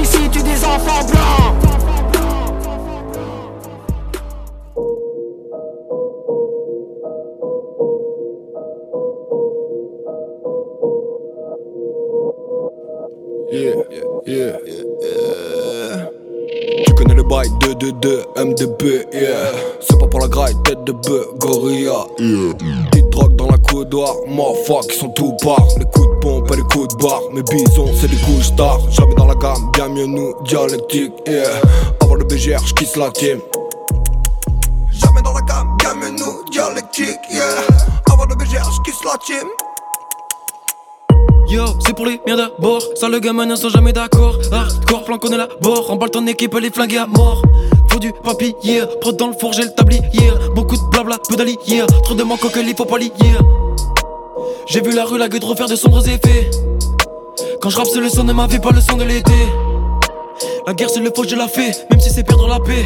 Ici tue des enfants blancs. Yeah, yeah, yeah. Tu connais le bail 222 MDB, yeah. C'est pas pour la graille, tête de bœuf, gorilla. Yeah. Petite drogue dans la coudoir, fuck, ils sont tout par. Les coups de pompe et les coups de barre. Mes bisons, c'est des couches tard. Jamais dans la gamme, bien mieux nous, dialectique, yeah. Avant le BGR, j'quitte la team. Jamais dans la gamme, bien mieux nous, dialectique, yeah. Avant le BGR, j'quitte la team. Yo, c'est pour les miens d'abord. Ça, le gamin ne sont jamais d'accord. Hardcore, plan connaît la bord. Emballe ton équipe, les flinguer à mort. Faut du papier, yeah. Prod dans le four, j'ai le tablier. Beaucoup de blabla, peu d'alliés. Yeah. Trop de manque que il faut pas lier. J'ai vu la rue, la gueule refaire de sombres effets. Quand je rappe, c'est le son de ma vie, pas le son de l'été. La guerre, c'est le faux, je la fais. Même si c'est perdre la paix.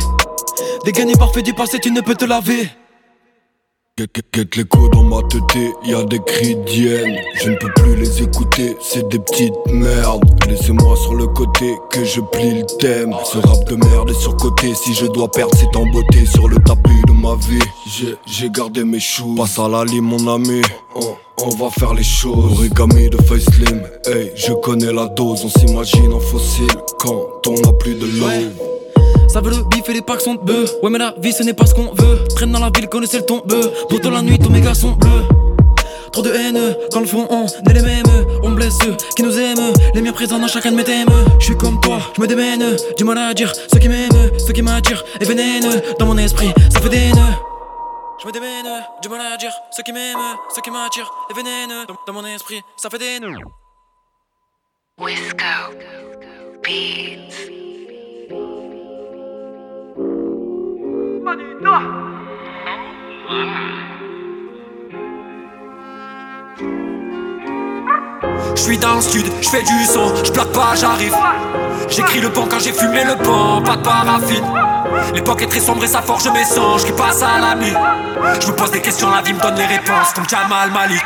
Des gagnés parfaits du passé, tu ne peux te laver. Quête l'écho dans ma tête, y'a des cris d'hyène. Je ne peux plus les écouter, c'est des petites merdes. Laissez-moi sur le côté que je plie le thème. Ce rap de merde est surcoté. Si je dois perdre, c'est en beauté sur le tapis de ma vie. J'ai gardé mes choux. Passe à la lime, mon ami. On, on va faire les choses. Origami de Face Slim. Hey, je connais la dose. On s'imagine en fossile quand on n'a plus de l'eau. Ça veut le bif et les packs sont de. Ouais, mais la vie ce n'est pas ce qu'on veut. Traîne dans la ville, connaissez le tombeux. Pourtant la nuit, tous mes gars sont bleus. Trop de haine, dans le fond on est les mêmes. On blesse ceux qui nous aiment. Les miens présents dans chacun de mes thèmes. Je suis comme toi, je me démène. Du mal à dire, ceux qui m'aiment Ceux qui m'attirent et vénènent. Dans mon esprit, ça fait des nœuds je me démène, du mal à dire Ceux qui m'aiment, ceux qui m'attirent et vénènent. Dans, dans mon esprit, ça fait des nœuds Wisco Je suis dans le sud, je fais du son, je plaque pas, j'arrive. J'écris le bon quand j'ai fumé le bon, pas de paraffine. L'époque est très sombre et ça forge mes songes qui passent à la nuit. Je me pose des questions, la vie me donne les réponses comme Jamal Malik.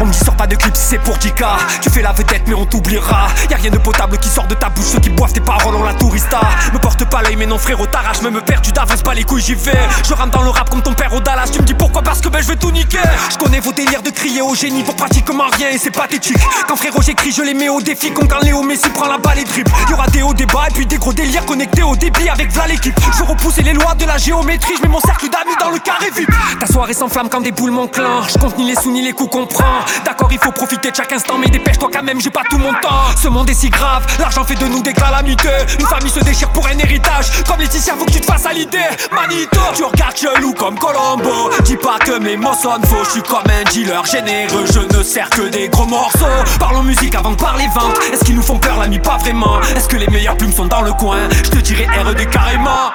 On me dit sort pas de clip si c'est pour 10K. Tu fais la vedette mais on t'oubliera. Y'a rien de potable qui sort de ta bouche, ceux qui boivent tes paroles, on la tourista. Me porte pas l'œil mais non frérot, t'arrache, me me perdu d'avance, pas les couilles, j'y vais. Je rentre dans le rap comme ton père au Dallas. Tu me dis pourquoi? Parce que ben je vais tout niquer. Je connais vos délires de crier au génie pour pratiquement rien et c'est pathétique. Quand frérot j'écris, je les mets au défi comme quand Léo Messi prend la balle et dribble. Y'aura des hauts, des bas et puis des gros délires connectés au débit avec Vla l'équipe. Je veux repousser les lois de la géométrie, je mets mon cercle d'amis dans le carré vide. Ta soirée s'enflamme quand des boules mon clan. Je compte ni les sous ni les coups qu'on prend. D'accord, il faut profiter de chaque instant, mais dépêche-toi quand même, j'ai pas tout mon temps. Ce monde est si grave, l'argent fait de nous des calamités. Une famille se déchire pour un héritage. Comme Laetitia, faut que tu te fasses à l'idée. Manito, tu regardes chelou comme Colombo. Dis pas que mes mots sonnent faux, je suis comme un dealer généreux. Je ne sers que des gros morceaux. Parlons musique avant de parler vente. Est-ce qu'ils nous font peur, l'ami? Pas vraiment. Est-ce que les meilleures plumes sont dans le coin? Je te dirais RD carrément.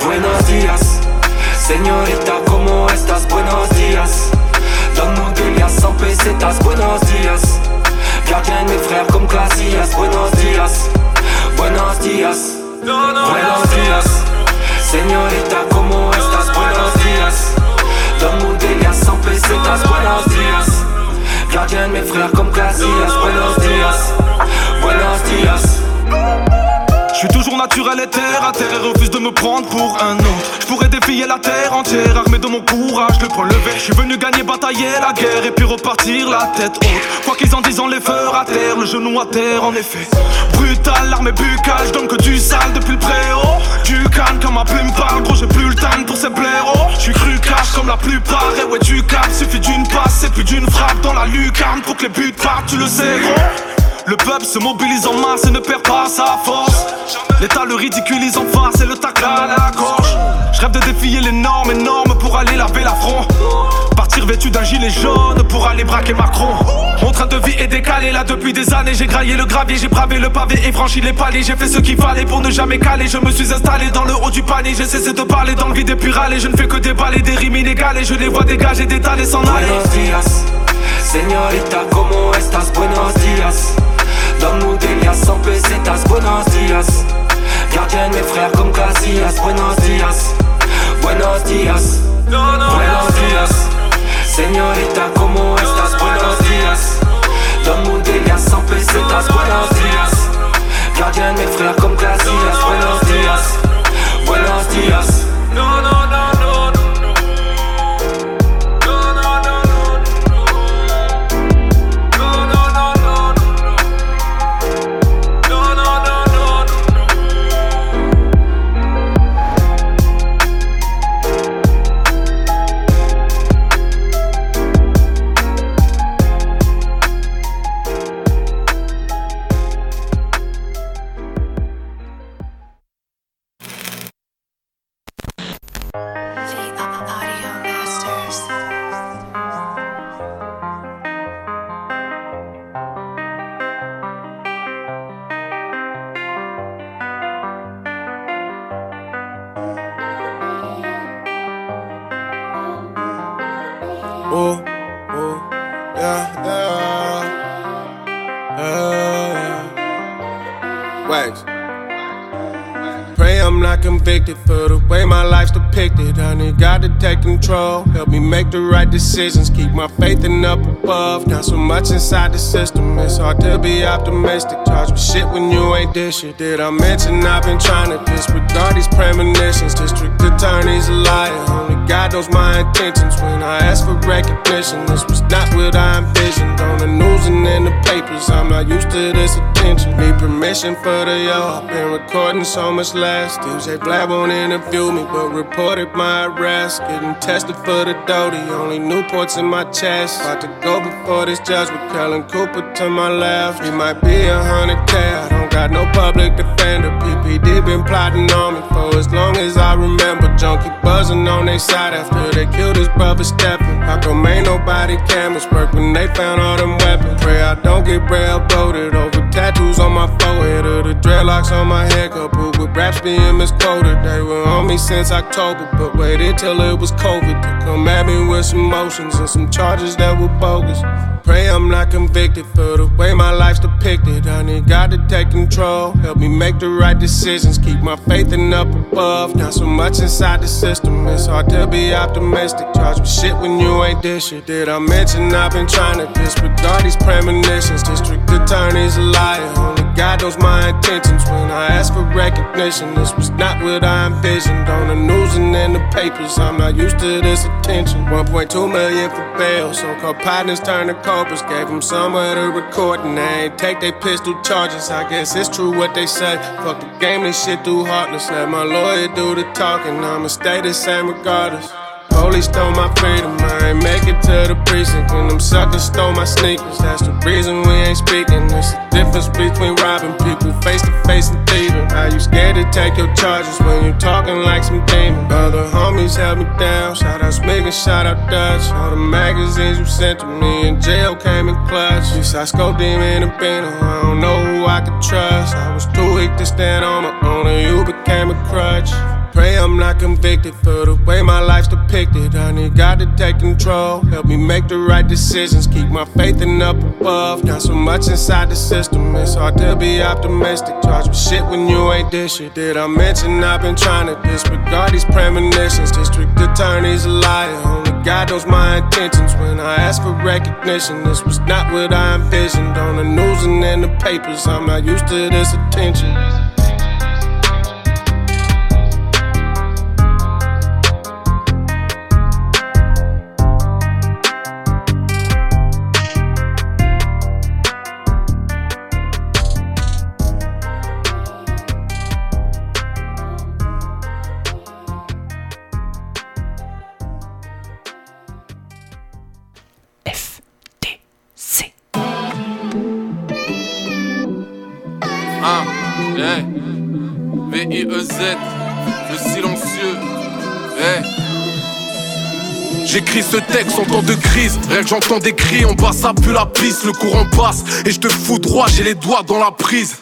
Buenos días, señorita, ¿cómo estás? Buenos días. Donne-moi des liasses sans pesetas, buenos días. Gardien mes frères comme Classias, buenos días. Buenos días, buenos días. Señorita, ¿cómo estás? Buenos días. Donne-moi des liasses sans pesetas, buenos días. Gardien mes frères comme Classias, buenos días. Buenos días. Je suis toujours naturel et terre à terre et refuse de me prendre pour un autre. Je pourrais défier la terre entière, armé de mon courage, le point levé. Je suis venu gagner, batailler la guerre et puis repartir la tête haute. Quoi qu'ils en disent, les fera à terre, le genou à terre en effet. Brutal, l'armée buccale, je donne que du sale depuis le préau. Du calme quand ma plume parle, gros j'ai plus le temps pour ces blaireaux. Je suis cru cash comme la plupart, et ouais du calme, suffit d'une passe et plus d'une frappe dans la lucarne pour que les buts partent, tu le sais gros. Le peuple se mobilise en masse et ne perd pas sa force. L'État le ridiculise en face et le tacle à la gorge. Je rêve de défier les normes énormes pour aller laver la front. Partir vêtu d'un gilet jaune pour aller braquer Macron. Mon train de vie est décalé là depuis des années. J'ai graillé le gravier, j'ai bravé le pavé et franchi les paliers. J'ai fait ce qu'il fallait pour ne jamais caler. Je me suis installé dans le haut du panier. J'ai cessé de parler dans le vide et puis râler. Je ne fais que déballer des rimes inégales je les vois dégager, d'étaler sans aller. Buenos días, señorita, ¿cómo estás? Buenos. Donne-nous des liasses sans pesetas, buenos días. Gardien mes frères comme Casillas, buenos días. Buenos días, buenos días. Señorita, ¿cómo estás? Buenos días. Donne-nous des liasses sans pesetas, buenos días. Gardien mes frères comme Casillas, buenos días. Buenos días. No, no. Wax. Pray I'm not convicted for the way my life's depicted. Need God to take control, help me make the right decisions, keep my faith in up above. Not so much inside the system, it's hard to be optimistic. Charge me shit when you ain't this shit. Did I mention I've been trying to disregard these premonitions? District attorney's a liar, God knows my intentions. When I ask for recognition, this was not what I envisioned. On the news and in the papers, I'm not used to this attention. Need permission for the yo, I've been recording so much less. DJ Blab won't interview me, but reported my arrest. Getting tested for the doty, only new Newports in my chest. About to go before this judge with Kellen Cooper to my left. He might be a hundred K, got no public defender. PPD been plotting on me for as long as I remember. Junkie buzzing on their side after they killed his brother Stephen. How come ain't nobody cameras work when they found all them weapons? Pray I don't get railroaded over tattoos on my forehead or the dreadlocks on my head coupled with raps being misquoted. They were on me since October, but waited till it was COVID to come at me with some motions and some charges that were bogus. Pray I'm not convicted for the way my life's depicted. I need God to take control, help me make the right decisions, keep my faith in up above. Not so much inside the system, it's hard to be optimistic. Charge me shit when you ain't this. Did I mention I've been trying to disregard these premonitions? District attorney's a liar, only God knows my intentions. When I ask for recognition, this was not what I envisioned. On the news and in the papers, I'm not used to this attention. 1.2 million for bail, so called partners turn to culprits. Gave them somewhere to record and they ain't take their pistol charges. I guess it's true what they say. Fuck the game, this shit do heartless. Let my lawyer do the talking, I'ma stay the same regardless. Police stole my freedom, I ain't make it to the precinct. And them suckers stole my sneakers, that's the reason we ain't speaking. There's a difference between robbing people face to face and thieving. How you scared to take your charges when you talking like some demon? Other homies held me down, shout out Smig and shout out Dutch. All the magazines you sent to me in jail came in clutch. Yes, I scoped him in a bin, I don't know who I could trust. I was too weak to stand on my own, and you became a crutch. Pray I'm not convicted for the way my life's depicted. I need God to take control, help me make the right decisions, keep my faith in up above. Not so much inside the system, it's hard to be optimistic. Charge me shit when you ain't shit. Did I mention I've been trying to disregard these premonitions? District attorney's a liar, only God knows my intentions. When I ask for recognition, this was not what I envisioned. On the news and in the papers, I'm not used to this attention. J'écris ce texte en temps de crise. Rien j'entends des cris, on passe ça pue la piste, le courant passe et je te fous droit, j'ai les doigts dans la prise.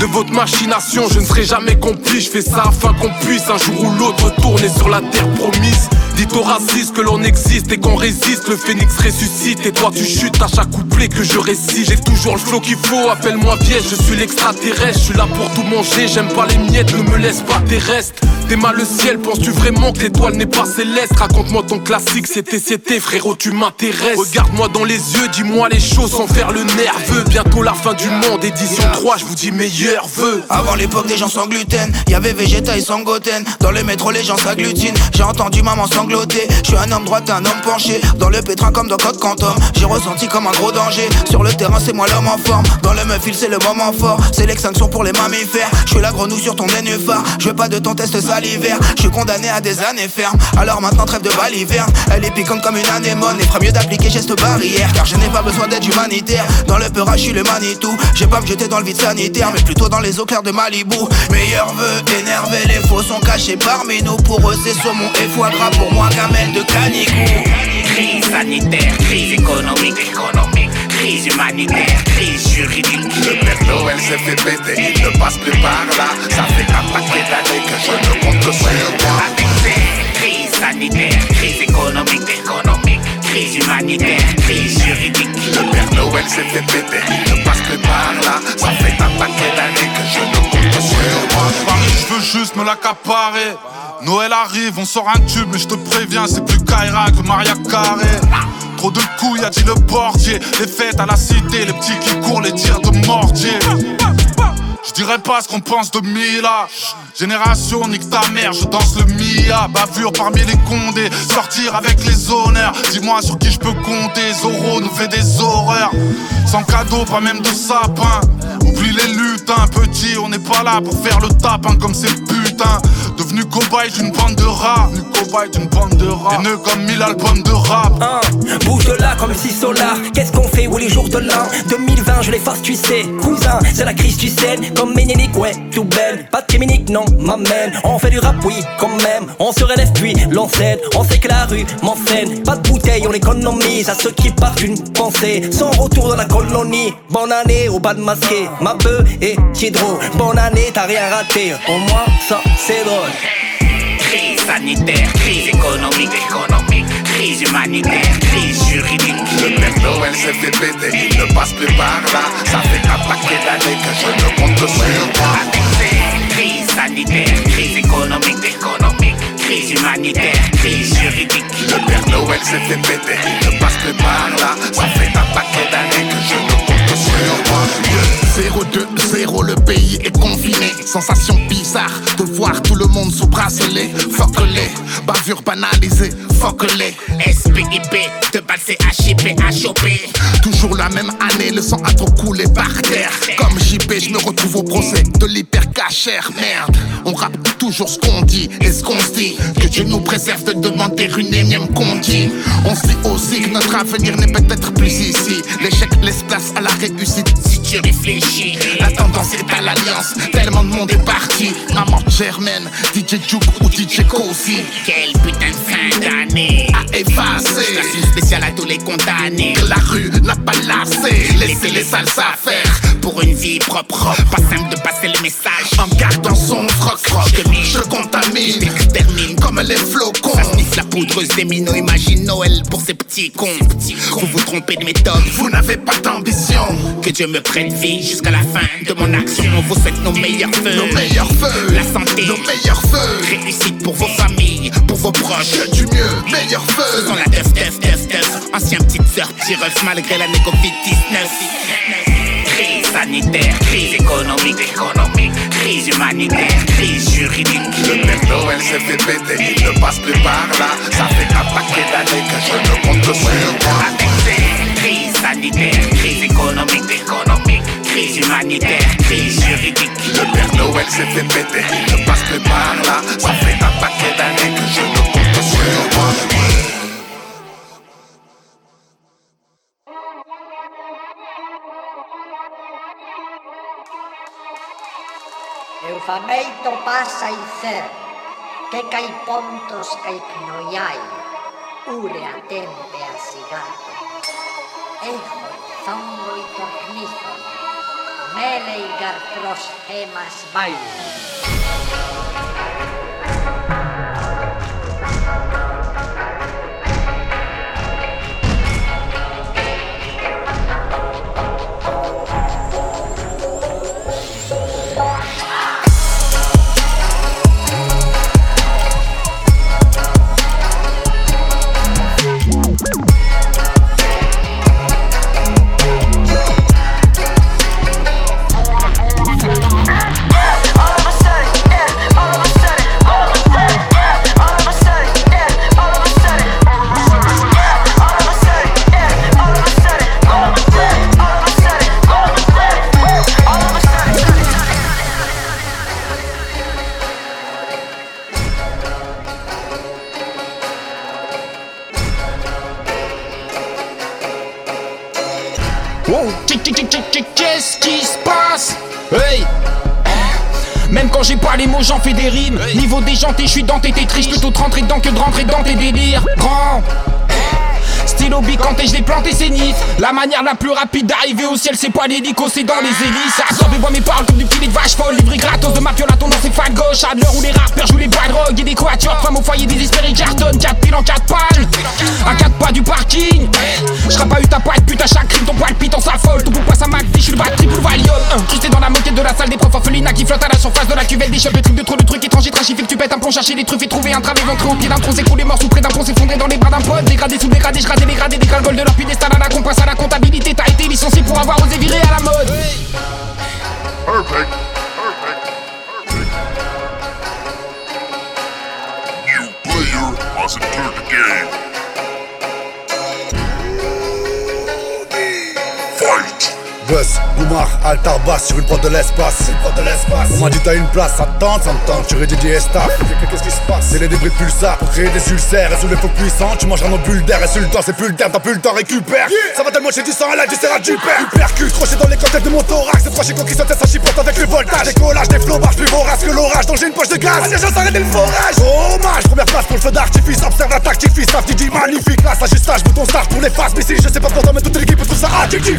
De votre machination, je ne serai jamais complice. Je fais ça afin qu'on puisse un jour ou l'autre tourner sur la terre promise. Dites aux racistes que l'on existe et qu'on résiste. Le phénix ressuscite et toi tu chutes à chaque couplet que je récite. J'ai toujours le flow qu'il faut, appelle-moi piège. Je suis l'extraterrestre, je suis là pour tout manger. J'aime pas les miettes, ne me laisse pas terrestre. T'es mal le ciel, penses-tu vraiment que l'étoile n'est pas céleste? Raconte-moi ton classique, c'était c'était frérot, tu m'intéresses. Regarde-moi dans les yeux, dis-moi les choses sans faire le nerveux. Bientôt la fin du monde, édition 3, je vous dis meilleur vœu. Avant l'époque des gens sans gluten, y avait Vegeta et sans gluten. Dans le métro, les gens s'agglutinent. J'ai entendu maman Je suis un homme droit, un homme penché. Dans le pétrin comme dans Code Quantum. J'ai ressenti comme un gros danger. Sur le terrain, c'est moi l'homme en forme. Dans le meufil, c'est le moment fort. C'est l'extinction pour les mammifères. Je suis la grenouille sur ton nénuphar. Je veux pas de ton test salivaire. Je suis condamné à des années fermes. Alors maintenant, trêve de baliverne. Elle est piquante comme une anémone. Et ferait mieux d'appliquer geste barrière. Car je n'ai pas besoin d'aide humanitaire. Dans le peurage, je suis le Manitou. J'ai pas me jeter dans le vide sanitaire, mais plutôt dans les eaux claires de Malibu. Meilleur vœu, énervé, les faux sont cachés parmi nous. Pour eux, c'est saumon et foie gras. Pour moi, gamelle de canicou. Crise sanitaire, crise économique, économique, crise humanitaire, crise juridique. Le Père Noël s'est fait péter, il ne passe plus par là. Ça fait un paquet d'années que je ne compte sur moi. Avec ces crise sanitaire, crise économique, économique, crise humanitaire, crise juridique. Le Père Noël s'est fait péter, il ne passe plus par là. Ça fait un paquet d'années que je ne compte sur moi. Paris, je veux juste me l'accaparer. Noël arrive, on sort un tube, mais je te préviens, c'est plus Kaira que Maria Carré. Trop de couilles, a dit le portier. Les fêtes à la cité, les petits qui courent, les tirs de mortier. Je dirais pas ce qu'on pense de Mila. Génération, nique ta mère, je danse le Mia. Bavure parmi les condés, sortir avec les honneurs. Dis-moi sur qui je peux compter. Zoro nous fait des horreurs. Sans cadeau, pas même de sapin. Oublie les lutins, petit, on n'est pas là pour faire le tapin comme ces putains. Devenu cobaye d'une bande de rats. Devenu cobaye d'une bande de rats. Et comme mille albums de rap. Hein, bouge de là comme si solar. Qu'est-ce qu'on fait où les jours de l'an? 2020, je l'efface, tu sais. Cousin, c'est la crise, tu sais. Comme Ménélique, ouais, tout belle. Pas de criminque, non, m'amène. On fait du rap, oui, quand même. On se relève puis l'enseigne. On sait que la rue m'enseigne. Pas de bouteille, on économise. À ceux qui partent une pensée. Sans retour dans la colonie. Bonne année au bas de masqué. Ma bœuf et Kidro. Bonne année, t'as rien raté. Au moins, ça, c'est drôle. Crise sanitaire, crise économique, économique, crise humanitaire, crise juridique. Le Père Noël s'est fait péter, il ne passe plus par là. Ça fait un paquet d'années que je ne compte que sur ces crise sanitaire, crise économique, économique, crise humanitaire, crise juridique. Le Père Noël s'est fait péter, il ne passe plus par là. Ça fait un paquet d'années que je ne compte que sur moi. 0-2-0, le pays est confiné. Sensation bizarre de voir tout le monde sous bracelet. Fuck les bavures banalisées, fuck les SPIP, de c'est HIP, HOP. Toujours la même année, le sang a trop coulé par terre. Comme JP, je me retrouve au procès de l'hyper Merde, on rappe toujours ce qu'on dit et ce qu'on se dit. Que Dieu nous préserve de demander une énième conti. On se dit aussi que notre avenir n'est peut-être plus ici. L'échec laisse place à la réussite. Si tu réfléchis, la tendance est à l'alliance. Tellement de monde est parti. Maman Germaine, DJ Juke ou DJ Kosi. Quelle putain de fin d'année à effacer. Je suis spécial à tous les condamnés. La rue n'a pas lassé. Laissez les salles faire. Pour une vie propre, pas simple de passer le message. En gardant son froc, froc. Je contamine, termine comme les flocons. Ça sniffe la poudreuse des minots. Imagine Noël pour ces petits cons. Vous vous trompez de méthode. Vous n'avez pas d'ambition. Que Dieu me prenne vie jusqu'à la fin de mon action. Vous souhaite nos meilleurs feux. Nos meilleurs feux. La santé. Nos meilleurs feux. Réussite pour vos familles, pour vos proches. Du mieux, meilleurs feux. Faisons la teuf, teuf, teuf, teuf. Ancien petite sœur, petit malgré l'année Covid-19. Crise sanitaire, crise économique, économique, crise humanitaire, crise juridique. Le Père Noël s'est fait péter, il ne passe plus par là. Ça fait un paquet d'années que je ne compte sur moi. Avec ces crise sanitaire, crise économique, économique, crise humanitaire, crise juridique. Le Père Noël s'est fait péter, il ne passe plus par là. Ça fait un paquet d'années Eu famei topasa y cer, que cai pontos que ignoiai, ure a tempe a cigarro. Ejo, zongo y tornizo, mele y garpros gemas vain. Déjanté, je suis dans tes triste Plutôt de rentrer dedans que de rentrer dans tes délires. Grand. Stylo bicanté, je l'ai planté, c'est Nice. La manière la plus rapide d'arriver au ciel, c'est pas l'hélico, c'est dans les hélices. Absorbez-moi mes paroles comme du petit de vache folle. Livré gratos de ma piole à ton dans ses fans gauche. À l'heure où les rappeurs jouent les bois drogue et des quatuors. Femmes au foyer désespérées cartonnent. 4 piles en 4 palmes. À 4 pas du parking. J'serai pas eu ta pointe, putain, chaque crime, ton palpite, on s'affole. Tout pourquoi ça m'active, je suis le batterie pour Valium. J'étais dans la moquette de la salle des profs orphelines qui flotte à la surface de la cuvette. Des chefs de trucs de trop de trucs étrangers, trachifés tu pètes un plomb, chercher des trucs et trouver un travail ventré au pied d'un tronc, s'écrouler mort sous près d'un pont, s'effondrer dans les bras d'un pote. Dégradé sous dégradé, je les des calgoles de leur piédestal à la compas à la comptabilité. T'as été licencié pour avoir osé virer à la mode. Perfect. New player must enter the game. Buzz, Boumar, altar basse sur une porte de l'espace. de l'espace. On m'a dit t'as une place, attends, ça me tente, tu rédiges et staff. Qu'est-ce qui se passe? C'est les débris de pulsar pour créer des ulcères. Et sous les faux puissants, tu mangeras nos bulles d'air. Et sur le temps, c'est plus le terme, t'as plus le temps, récupère. Ça va tellement chez du sang, là, tu seras du père. Tu percutes, crochet dans les côtés de mon thorax. C'est trois chicots qui sautent, ça chipote avec le voltage. Décollage, des flots, plus vorace que l'orage. Donc j'ai une poche de gaz. Les gens s'arrêtent le forage. Hommage, première place pour le feu d'artifice. Observe la tactique, fils, dit magnifique. Là, ajustage, bouton start pour les faces. Mais si je sais pas pourtant, mais toute l'équipe tout ça adjectif.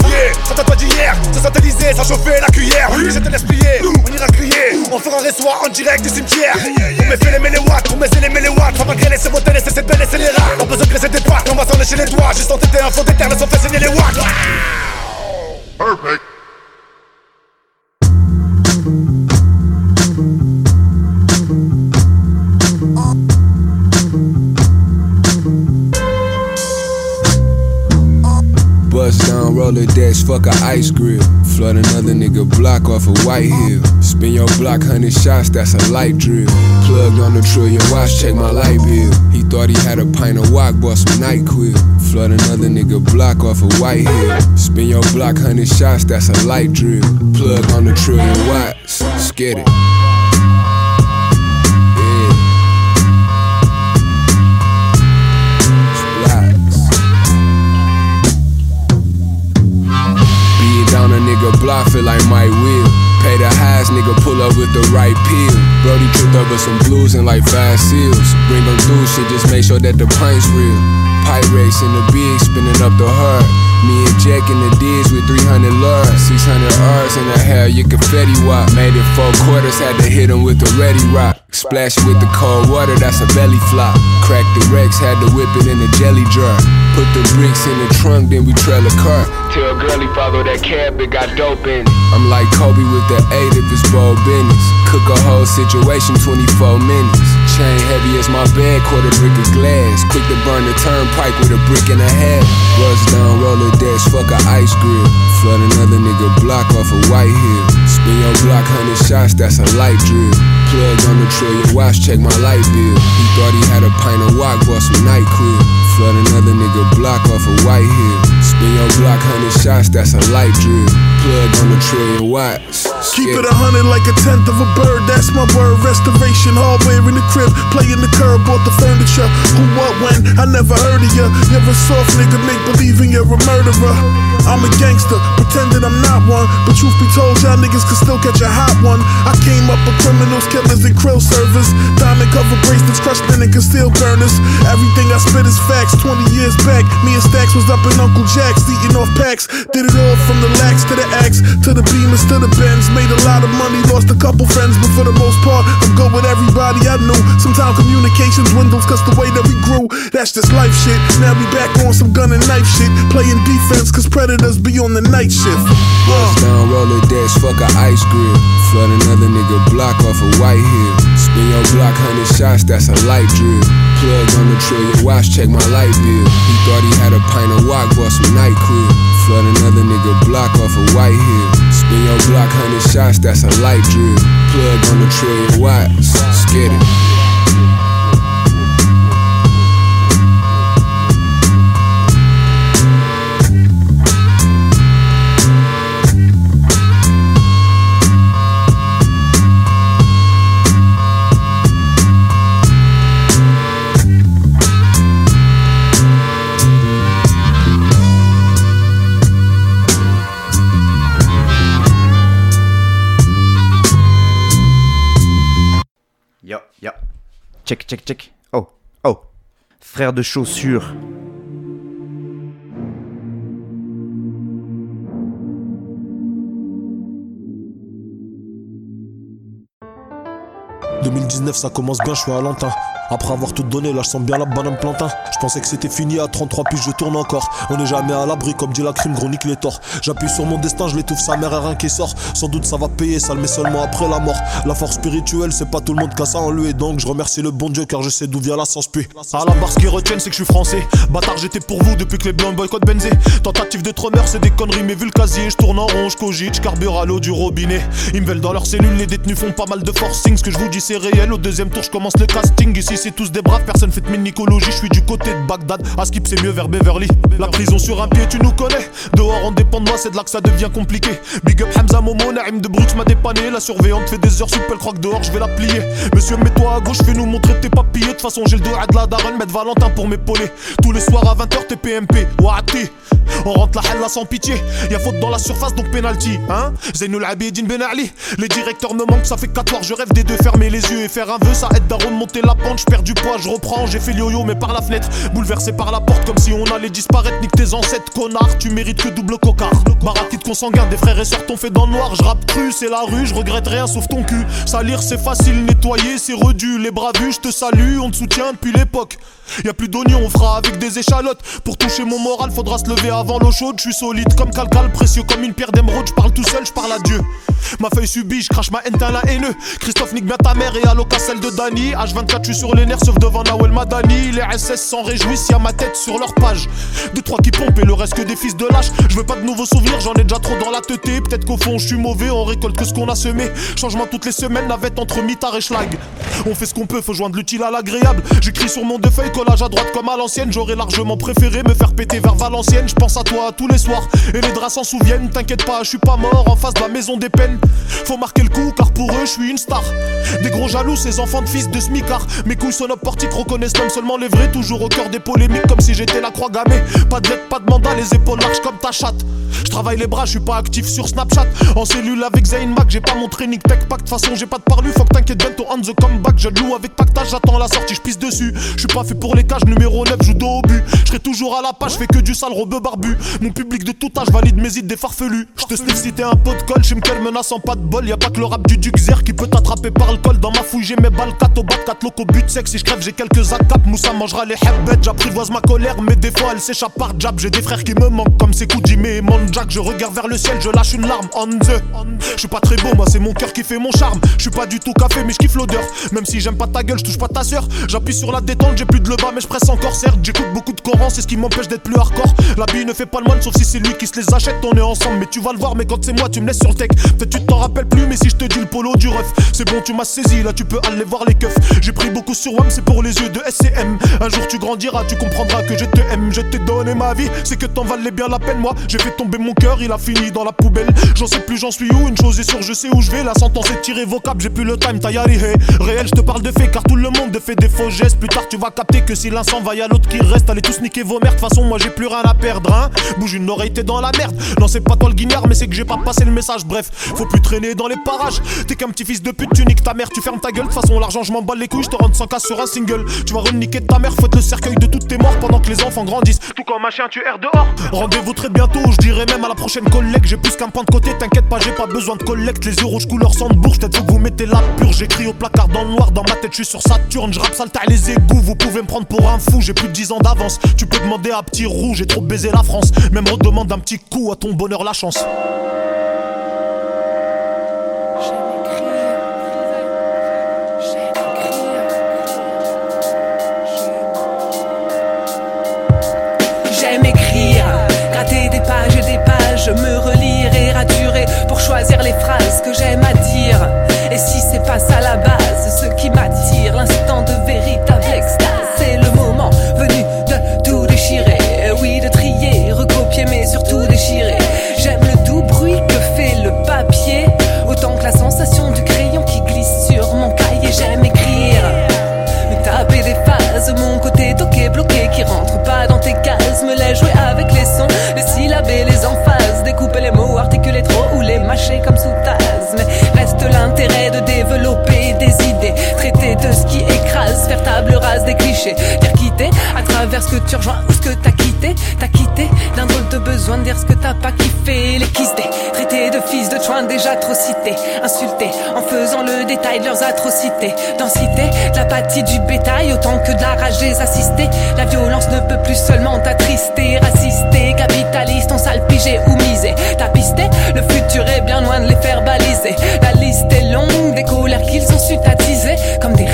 Ça t'a pas d'hier, ça satellisé, ça chauffait la cuillère. Oui, je te laisse plier, on ira crier. On fera un reçoit en direct du cimetière. On me fait les mélewatts, pour mes les mélewatts. Faut malgré laisser voter, laisser cette belle, laisser les rats. On besoin de graisser des pattes, on va s'en lécher les doigts. Juste entêter un fond d'éterne, sans faire saigner les watts. Perfect. Bust down Rolodex, fuck a ice grill. Flood another nigga block off a white hill. Spin your block, hundred shots, that's a light drill. Plugged on the trillion watch, check my light bill. He thought he had a pint of walk, bought some night quill. Flood another nigga block off a white hill. Spin your block, hundred shots, that's a light drill. Plug on the trillion watts, scared it. Block, feel like my wheel. Pay the highs, nigga pull up with the right pill. Brody tripped over some blues and like five seals. Bring them through shit, just make sure that the pint's real. Race in the big, spinning up the heart. Me and Jack in the D's with 300 lures. 600 R's in the hair, your confetti wop. Made it four quarters, had to hit him with the ready rock. Splash it with the cold water, that's a belly flop. Crack the Rex, had to whip it in a jelly jar. Put the bricks in the trunk, then we trail a car. Tell girlie follow that cab, it got dope in it. I'm like Kobe with the eight if it's bold business. Cook a whole situation 24 minutes. Chain heavy as my bed, quarter brick of glass. Quick to burn the turnpike with a brick and a half. Bust down roller dash, fuck a ice grill. Flood another nigga block off a white hill. Spin your block, hundred shots, that's a light drill. Plug on the trillion watch, check my light bill. He thought he had a pint of walk, bought some night quill. Flood another nigga block off a white hill. Spin your block, hundred shots, that's a light drill. Plug on the trillion watts. Keep it a hundred like a tenth of a bird, that's my word. Restoration, hardware in the crib, playing the curb, bought the furniture. Who, what, when? I never heard of ya. You're a soft nigga, make believing you're a murderer. I'm a gangster, pretending I'm not one. But truth be told, y'all niggas can still catch a hot one. I came up with criminals, killers, and krill servers. Diamond cover bracelets, crushed in and concealed burners. Everything I spit is facts. 20 years back, me and Stacks was up in Uncle Jack's, eating off packs. Did it all from the lax to the axe, to the beamers to the Benz. Made a lot of money, lost a couple friends, but for the most part, I'm good with everybody I knew. Sometimes communication dwindles, cause the way that we grew, that's just life shit. Now we back on some gun and knife shit, playing defense, cause predators be on the night shift. Bust down roller decks, fuck a ice grill. Flood another nigga block off a white hill. Spin your block, hundred shots, that's a light drill. Plug on the trillion watch, check my light bill. He thought he had a pint of walk, bought some night crib. Flood another nigga block off a white hill. Spin your block, hundred shots, that's a light drill. Plug on the trillion watts, get it. Check, check, check. Oh, oh. Frère de chaussures. « 2019 ça commence bien, je suis à Lantin Après avoir tout donné, là je sens bien la banane plantain. Je pensais que c'était fini à 33 puis je tourne encore. On n'est jamais à l'abri comme dit la crime, gros nique les torts. J'appuie sur mon destin, je l'étouffe, sa mère et rien qui sort. Sans doute ça va payer, ça le met seulement après la mort. La force spirituelle, c'est pas tout le monde qui a ça en lui. Donc je remercie le bon Dieu car je sais d'où vient la sens puis À la barre ce qui retiennent c'est que je suis français. Bâtard j'étais pour vous depuis que les blancs boycottent Benzé. Tentative de trôneur c'est des conneries mais vu le casier Je tourne en rond, je cogite, je carbure à l'eau du robinet. Ils me veulent dans leurs cellules, les détenus font pas mal de forcing. Ce que je vous dis c'est réel, au deuxième tour je commence le casting. Ici c'est tous des braves, personne fait de mynicologie Je suis du côté de Bagdad, à skip c'est mieux vers Beverly. La prison sur un pied tu nous connais. Dehors on dépend de moi, c'est de là que ça devient compliqué. Big up Hamza Momo, Naïm de Brooks m'a dépanné. La surveillante fait des heures sup, elle croit que dehors je vais la plier. Monsieur mets-toi à gauche, fais nous montrer tes papiers De toute façon j'ai le dos à de la daronne, mettre Valentin pour m'épauler. Tous les soirs à 20h t'es PMP, Wahati on rentre la hella sans pitié, y'a faute dans la surface donc penalty, hein. Zainul Abidine Ben Ali, les directeurs me manquent, ça fait 4 heures, je rêve des deux, fermer les yeux et faire un vœu, ça aide à remonter la pente, perds du poids, je reprends, j'ai fait le yo-yo mais par la fenêtre, bouleversé par la porte comme si on allait disparaître, nique tes ancêtres, connard, tu mérites que double cocard. Marakite consanguin, des frères et sœurs t'ont fait dans le noir, je rappe cru, c'est la rue, je regrette rien sauf ton cul. Salir c'est facile, nettoyer c'est redu, les bras vus, je te salue, on te soutient depuis l'époque. Y'a plus d'oignons, on fera avec des échalotes. Pour toucher mon moral, faudra se lever avant l'eau chaude. Je suis solide comme calcal, précieux comme une pierre d'émeraude. Je parle tout seul, je parle à Dieu. Ma feuille subit, je crache ma haine, la haineux. Christophe nique bien ta mère et alloca celle de Dani. H24, je suis sur les nerfs, sauf devant Nawel Madani. Les SS s'en réjouissent, y'a ma tête sur leur page. Deux, trois qui pompent et le reste que des fils de lâche. Je veux pas de nouveaux souvenirs, j'en ai déjà trop dans la teuté. Peut-être qu'au fond, je suis mauvais, on récolte que ce qu'on a semé. Changement toutes les semaines, navette entre mitard et schlag. On fait ce qu'on peut, faut joindre l'utile à l'agréable. J'écris sur mon deux feuilles, collage à droite comme à l'ancienne. J'aurais largement préféré me faire péter vers Valenciennes. Je pense à toi tous les soirs et les draps s'en souviennent. T'inquiète pas, je suis pas mort en face de la maison des peines. Faut marquer le coup car pour eux, je suis une star. Des gros jaloux, ces enfants de fils de smicard. Couilles sont portiques reconnaissent l'homme seulement les vrais. Toujours au cœur des polémiques comme si j'étais la croix gammée. Pas de lettre, pas de mandat, les épaules larges comme ta chatte. Je travaille les bras, je suis pas actif sur Snapchat. En cellule avec Zayn Mac, j'ai pas mon training tech pack. De façon, j'ai pas de parlu, faut que t'inquiète bien ton on the comeback. Je loue avec pactage, j'attends la sortie, je pisse dessus. Je suis pas fait pour les cages, numéro 9, joue dos au but. Je toujours à la page, fais que du sale rebeu barbu. Mon public de tout âge valide mes idées farfelues. Je te sniff si t'es un pot de colle, je me menaçant pas de bol. Y a pas que le rap du Duxer qui peut t'attraper par le col. Dans ma fouille, j'ai mes balles 4 au bas, 4 locaux but sec. Si je crève, j'ai quelques acapes. Moussa mangera les hebbets, j'apprivoise ma colère. Mais des fois, elle s'échappe par jab. J'ai des frères qui me manquent comme c'est Kujime et Jack. Je regarde vers le ciel, je lâche une larme. On. Je suis pas très beau, moi c'est mon cœur qui fait mon charme. Je suis pas du tout café, mais je kiffe l'odeur. Même si j'aime pas ta gueule, je touche pas ta sœur. J'appuie sur la détente, j'ai plus de le bas, mais je presse encore. Certes, j'écoute beaucoup de Coran, c'est ce qui m'empêche d'être plus hardcore. Bille ne fait pas le moine, sauf si c'est lui qui se les achète. On est ensemble, mais tu vas le voir, mais quand c'est moi, tu me laisses sur le tech. Peut-être tu t'en rappelles plus, mais si je te dis le polo du ref, c'est bon, tu m'as saisi, là tu peux aller voir les keufs. J'ai pris beaucoup sur WAM, c'est pour les yeux de SCM. Un jour tu grandiras, tu comprendras que je te aime. Je t'ai donné ma vie, c'est que t'en valais bien la peine. Moi, j'ai fait tomber mon cœur, il a fini dans la poubelle. J'en sais plus, j'en suis où. Une chose est sûre, je sais où je vais. La sentence est irrévocable, j'ai plus le time, t'as hey. Réel, je te parle de faits, car tout le monde fait des faux gestes. Plus tard, tu vas capter que si l'un s'en va, y'a l'autre qui reste. Allez tous niquer vos merdes, de façon, moi j'ai plus rien à perdre, hein. Bouge une oreille, t'es dans la merde. Non, c'est pas toi le guignard, mais c'est que j'ai pas passé le message. Bref, faut plus traîner dans les parages. T'es qu'un petit fils de pute, tu niques ta mère, tu fermes ta gueule. De façon, l'argent, je m'en les couilles, je te rends 100 cas sur un single. Tu vas reniquer ta mère, fouette le cercueil de toutes tes morts pendant que les enfants grandissent. Tout comme un chien, tu erres dehors. Rendez-vous très bientôt, je dirais même à la prochaine collègue. J'ai plus qu'un point de côté, t'inquiète pas, j'ai pas besoin de collecte. Les yeux rouges couleur sang de bourge, peut-être que vous mettez la pure. J'écris au placard dans le noir, dans ma tête, je suis sur Saturne. Je rappe sale les égouts, vous pouvez me prendre pour un fou. J'ai plus de 10 ans d'avance. Tu peux demander à petit rouge, j'ai trop baisé la France. Même redemande un petit coup à ton bonheur, la chance. Clichés, dire quitter à travers ce que tu rejoins ou ce que t'as quitté, t'as quitté d'un drôle de besoin de dire ce que t'as pas kiffé, les quistés, traiter de fils de train déjà trop cités, insultés en faisant le détail de leurs atrocités, densité, de l'apathie du bétail autant que de la rage des assistés, la violence ne peut plus seulement t'attrister, racister, capitaliste, on salpigé ou misé, t'as pisté, le futur est bien loin de les faire baliser, la liste est longue des colères qu'ils ont su attiser, comme des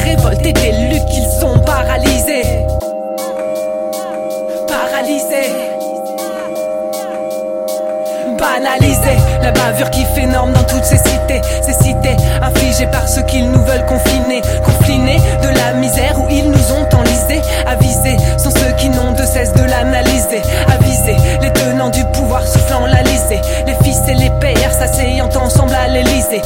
La bavure qui fait norme dans toutes ces cités, ces cités infligées par ceux qu'ils nous veulent confiner, confinés de la misère où ils nous ont enlisés, avisés sont ceux qui n'ont de cesse de l'analyser, avisés les tenants du pouvoir soufflant la lisée, les fils et les pères s'asseyant ensemble à l'Elysée,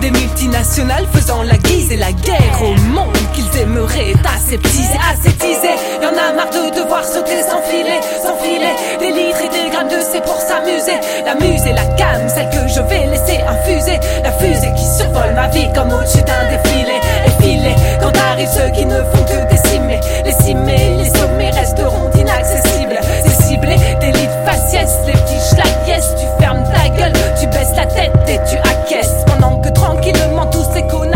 des multinationales faisant la guise et la guerre au monde qu'ils aimeraient aseptiser, aseptiser, y en a marre de devoir sauter sans filet, sans filet, des litres et des grammes de c'est pour s'amuser, la muse et la gamme, celle que je vais laisser infuser, la fusée qui survole ma vie comme au-dessus d'un défilé, effilé, quand arrivent ceux qui ne font que décimer, les cimer, les sommets resteront inaccessibles, c'est ciblé, des lits faciès, les petits schlag, yes, tu fermes ta gueule, tu baisses la tête et tu acquiesces, pendant que tranquillement tous ces connards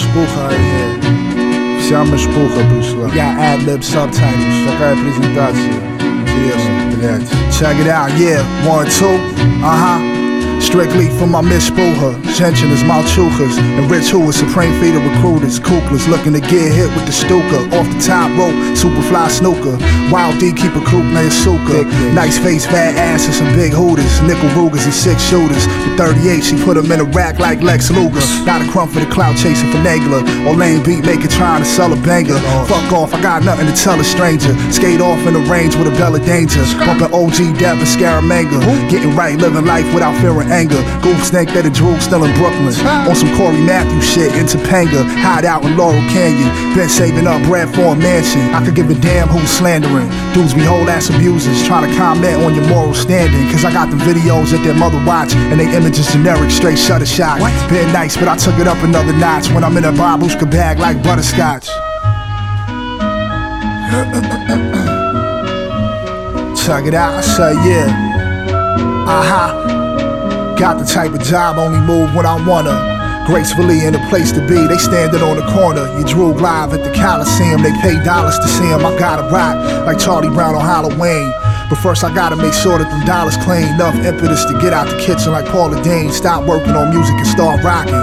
Got the whole Mespucha in here. Вся Mespucha пришла. Я ad-lib subtitles. Такая презентация. Интересно, блядь. Check it out, yeah. One, two. Uh-huh. Strictly for my Miss Booher, Shenchen is Malchukas, and Rich Who is Supreme Feeder Recruiters, Kuklas looking to get hit with the Stuka, off the top rope, Superfly Snooker, Wild D keep a Krug named Suka, nice face, fat ass, and some big hooters, nickel Rugers and six shooters, the 38 she put him in a rack like Lex Luger, not a crumb for the clout chasing for Nagler, or lame beat maker trying to sell a banger, fuck off, I got nothing to tell a stranger, skate off in the range with a bell of danger, bumping OG Dev and Scaramanga, getting right, living life without fearing anger. Goof snake that a drool still in Brooklyn. On some Corey Matthews shit in Topanga. Hide out in Laurel Canyon. Been saving up bread for a mansion. I could give a damn who's slandering. Dudes be whole ass abusers. Trying to comment on your moral standing. Cause I got the videos that their mother watch. And they images generic, straight shutter shot. Been nice, but I took it up another notch. When I'm in a babushka bag like butterscotch. Check it out, I say yeah. Uh-huh. Got the type of job, only move when I wanna. Gracefully in a place to be, they standing on the corner. You drew live at the Coliseum, they pay dollars to see him. I gotta rock like Charlie Brown on Halloween. But first I gotta make sure that them dollars claim enough impetus to get out the kitchen like Paula Dean. Stop working on music and start rocking.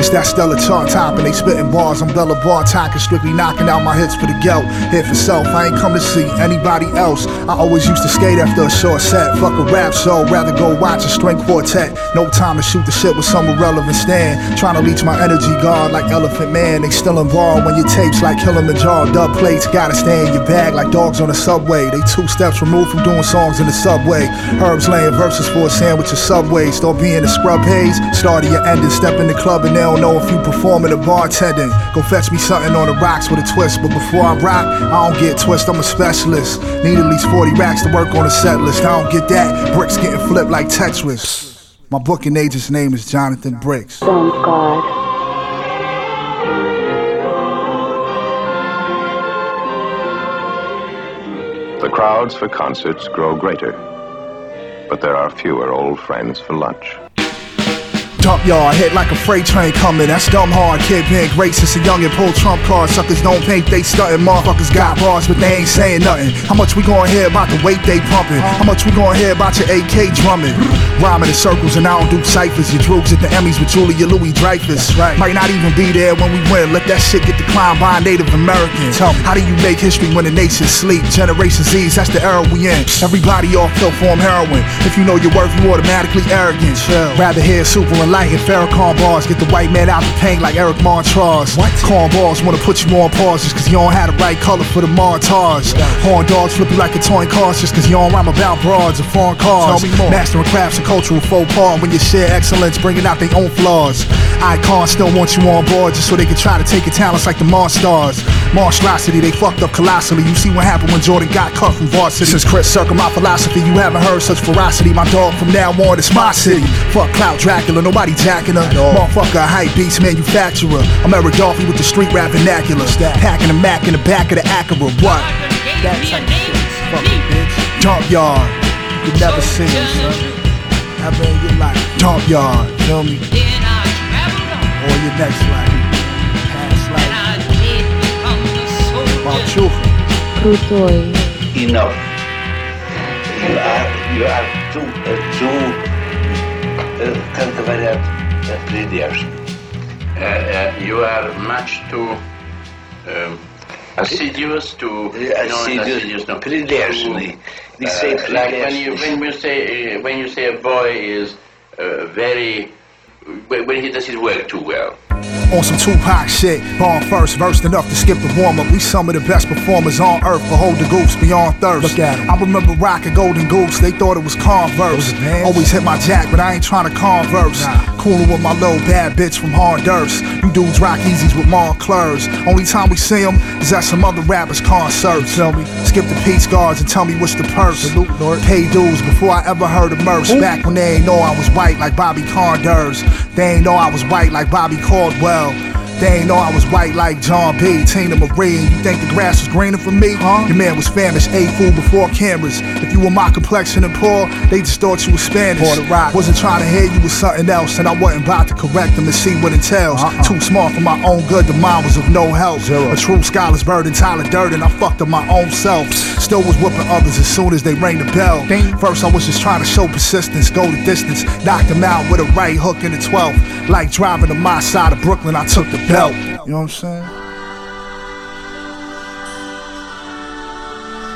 It's that Stella chart top and they spitting bars. I'm Bella Bar talking, strictly knocking out my hits for the goat. Hit for self, I ain't come to see anybody else. I always used to skate after a short set. Fuck a rap show, rather go watch a string quartet. No time to shoot the shit with some irrelevant stand. Trying to reach my energy guard like Elephant Man. They still involved when your tapes like killing the jar. Dub plates gotta stay in your bag like dogs on a subway. They two steps removed from doing songs in the subway. Herbs laying verses for a sandwich of subway. Start being a scrub haze. Start your ending. Step in the club and they don't know if you performing or bartending. Go fetch me something on the rocks with a twist. But before I rock, I don't get twist. I'm a specialist. Need at least 40 racks to work on a set list. I don't get that. Bricks getting flipped like Tetris. My booking agent's name is Jonathan Bricks. Thank God. The crowds for concerts grow greater, but there are fewer old friends for lunch. Dump yard, hit like a freight train coming. That's dumb hard. Kid being great since a young and pull trump cards. Suckers don't think they stuntin'. Motherfuckers got bars, but they ain't saying nothing. How much we gonna hear about the weight they pumping? How much we gonna hear about your AK drumming? Rhyming in circles and I don't do ciphers. Your droogs at the Emmys with Julia Louis Dreyfus. Right. Might not even be there when we win. Let that shit get declined by Native Americans. How do you make history when the nation sleep? Generation Z's, that's the era we in. Everybody off pill form heroin. If you know your worth, you automatically arrogant. Rather hear super enlightened Farrakhan bars. Get the white man out the paint like Eric Montrose. What? Corn balls wanna put you more on pause just cause you don't have the right color for the montage. Horn dogs flip you like a toy car just cause you don't rhyme about broads or foreign cars. Tell me more. Mastering crafts and cultural faux pas when you share excellence, bringing out their own flaws. Icons still want you on board just so they can try to take your talents like the Mars stars. Monstrosity, they fucked up colossally. You see what happened when Jordan got cut from varsity. Since Chris circle my philosophy, you haven't heard such ferocity. My dog from now on, it's my city. Fuck Cloud Dracula, nobody jacking her. Motherfucker, hype beast manufacturer. I'm Eric Dolphy with the street rap vernacular. Packing a Mac in the back of the Acura. What? That type of shit. Fucking bitch. Junkyard. You could never see him, son. Ever in your life. Junkyard. Feel me? Or your next life. Малчуха. Крутой. enough. You are, you are too, uh, too, uh, kan det vara uh, prydliga? Uh, uh, you are much too um, assiduous to no, assiduous, assiduous no, prydliga. We uh, say like when you prydliga. when you say uh, when you say a boy is uh, very when when he does his work too well. On some Tupac shit, born first, versed enough to skip the warm up. We some of the best performers on earth, behold the goose beyond thirst. Look at 'em. I remember rocking Golden Goose, they thought it was Converse. Always hit my jack, but I ain't trying to converse. Coolin' with my little bad bitch from Honduras. You dudes rock easies with Monclers. Only time we see see 'em is at some other rappers' concerts. Tell me, skip the peace guards and tell me what's the purse. Pay dues before I ever heard of Merce. Back when they ain't know I was white like Bobby Condors. They ain't know I was white like Bobby Caldwell now. They ain't know I was white like John B. Tina Marie. And you think the grass was greener for me? Huh? Your man was famished, ate food before cameras. If you were my complexion and poor, they just thought you was Spanish. Wasn't trying to hear you was something else, and I wasn't about to correct them and see what it tells. Too smart for my own good, the mind was of no help. A true scholar's burden, Tyler Durden. I fucked up my own self. Still was whooping others as soon as they rang the bell. First, I was just trying to show persistence, go the distance. Knocked them out with a right hook in the 12th. Like driving to my side of Brooklyn, I took the belt. You know what I'm saying?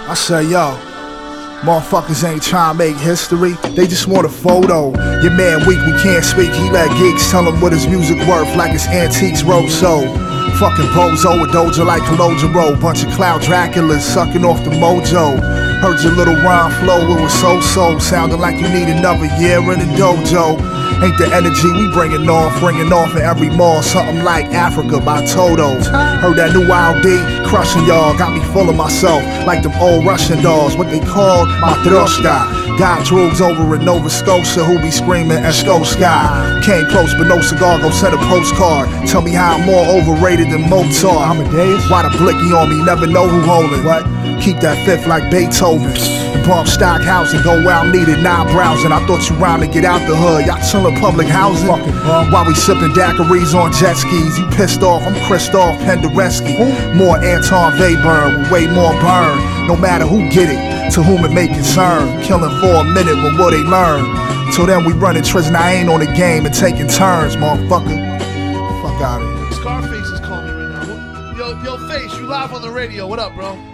I say, yo, motherfuckers ain't trying to make history. They just want a photo. Your man weak, we can't speak. He let geeks tell him what his music worth, like his antiques roadshow. Fucking bozo, a doja like Kalojaro. Bunch of cloud Draculas sucking off the mojo. Heard your little rhyme flow, it was so so. Sounding like you need another year in the dojo. Ain't the energy we bringing off, ringing off in every mall. Something like Africa by Toto. Heard that new LD, crushing y'all. Got me full of myself, like them old Russian dolls. What they call Matroshka. Got drugs over in Nova Scotia who be screaming Esco Sky. Came close, but no cigar, go send a postcard. Tell me how I'm more overrated than Mozart. I'm a Amadeus? Why the blicky on me, never know who holding. What? Keep that fifth like Beethoven. Bump stock housing, go out needed, not browsing. I thought you round to get out the hood. Y'all chillin' public housing. While we sippin' daiquiris on jet skis. You pissed off, I'm Christoph Penderecki. More Anton Weber, with way more burn. No matter who get it, to whom it may concern. Killin' for a minute with what they learn. Till then we runnin' running and I ain't on the game and taking turns, motherfucker. Fuck out of here. Scarface is calling me right now. Yo, yo, Face, you live on the radio. What up, bro?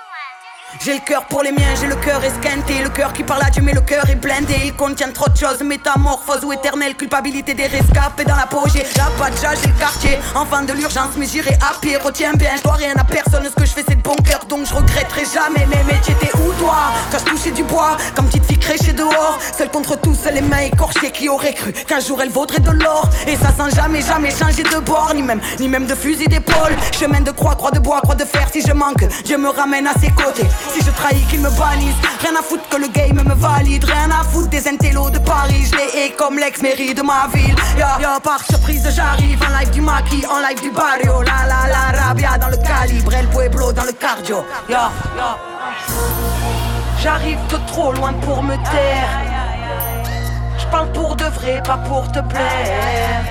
J'ai le cœur pour les miens, j'ai le cœur esquinté. Le cœur qui parle à Dieu mais le cœur est blindé. Il contient trop de choses, métamorphose ou éternelle. Culpabilité des rescapés dans la peau. J'ai la patcha, j'ai le quartier. Enfant de l'urgence mais j'irai à pied. Retiens bien, je dois rien à personne. Ce que je fais c'est de bon cœur donc je regretterai jamais. Mais mais t'étais où toi? Quand je touchais du bois, comme petite fille créchée dehors. Seule contre tous, les mains écorchées Qui aurait cru qu'un jour elle vaudrait de l'or. Et ça sans jamais jamais changer de bord Ni même, ni même de fusil d'épaule. Chemin de croix, croix de bois, croix de fer Si je manque, Dieu me ramène à ses côtés si je trahis, qu'ils me bannissent. Rien à foutre que le game me valide. Rien à foutre des intellos de Paris. Je les hais comme l'ex-mairie de ma ville. Ya, ya, par surprise, j'arrive en live du maquis, en live du barrio. La la la, rabia dans le calibre. El pueblo dans le cardio. Ya. J'arrive de trop loin pour me taire. Je parle pour de vrai, pas pour te plaire.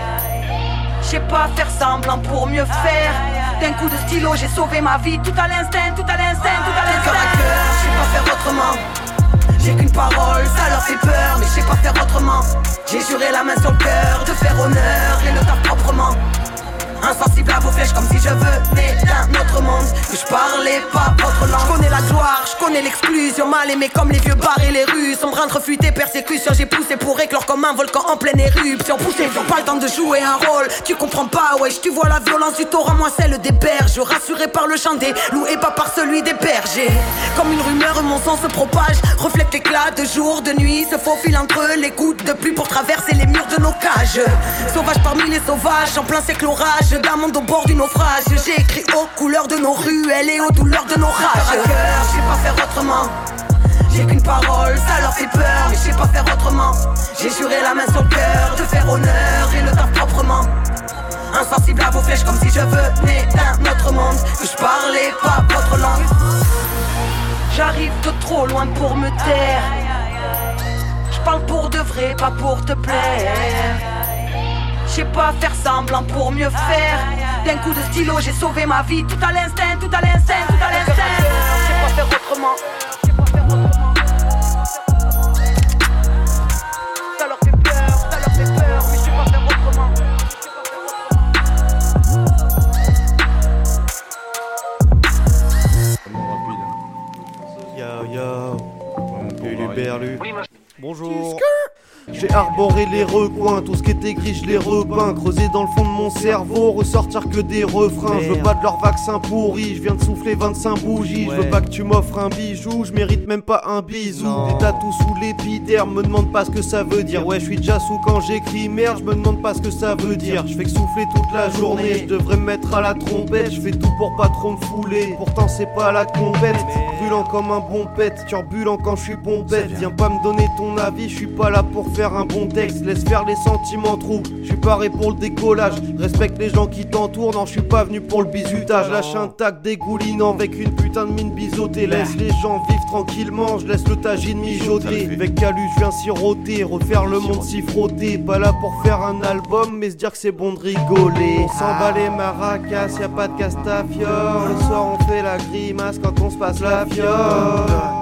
Je sais pas faire semblant pour mieux faire. D'un coup de stylo, j'ai sauvé ma vie. Tout à l'instinct, tout à l'instinct, tout à l'instinct. Cœur à cœur, je sais pas faire autrement. J'ai qu'une parole, ça leur fait peur, mais je sais pas faire autrement. J'ai juré la main sur le cœur de faire honneur et le taf proprement. Insensible à vos flèches comme si je venais d'un autre monde. Que je parlais pas votre langue. Je connais la gloire, je connais l'exclusion. Mal aimé comme les vieux bars et les rues. Sombre et persécution. J'ai poussé pour éclore comme un volcan en pleine éruption. Poussé, ils pas le temps de jouer un rôle. Tu comprends pas, wesh, tu vois la violence du torrent Moi celle des berges, rassuré par le chant des loups Et pas par celui des bergers. Comme une rumeur, mon sang se propage. Reflète l'éclat de jour, de nuit. Se faufile entre les gouttes de pluie Pour traverser les murs Sauvage parmi les sauvages, en plein siècle orage d'un monde au bord du naufrage J'ai écrit aux couleurs de nos ruelles et aux douleurs de nos rages Cœur à cœur, je sais pas faire autrement j'ai qu'une parole, ça leur fait peur, mais je sais pas faire autrement. J'ai juré la main sur le cœur de faire honneur et le temps proprement. Insensible à vos flèches comme si je venais d'un autre monde, que je parlais pas votre langue. J'arrive de trop loin pour me taire. Je parle pour de vrai, pas pour te plaire. Je sais pas faire semblant pour mieux faire. D'un coup de stylo, j'ai sauvé ma vie. Tout à l'instinct, tout à l'instinct, tout à l'instinct. Je sais pas faire autrement. Ça leur fait peur, ça leur fait peur, mais je sais pas faire autrement. Yo yo, Berlu. Bonjour. J'ai arboré les recoins, tout ce qui était gris je les repeins Creusé dans le fond de mon cerveau, ressortir que des refrains. Je veux pas de leur vaccin pourri, je viens de souffler 25 bougies. Je veux pas que tu m'offres un bijou, je mérite même pas un bisou. Des tatous sous l'épiderme, me demande pas ce que ça veut dire. Ouais je suis déjà sous quand j'écris merde, je me demande pas ce que ça veut dire. Je fais que souffler toute la journée, je devrais me mettre à la trompette. Je fais tout pour pas trop me fouler, pourtant c'est pas la compète. Brûlant comme un bon pet, turbulant quand je suis bombette Viens pas me donner ton avis, je suis pas là pour faire un bon texte, laisse faire les sentiments troubles. Je suis paré pour le décollage, respecte les gens qui t'entourent. Non, je suis pas venu pour le bisutage. Lâche un tac dégoulinant avec une putain de mine bisotée. Laisse les gens vivre tranquillement, je laisse le tagine mijoter. Avec Calu, je viens siroter, refaire le monde s'y frotter. Pas là pour faire un album, mais se dire que c'est bon de rigoler. On s'emballe les maracas, y a pas de castafiore. Le soir, on fait la grimace quand on se passe la fiole.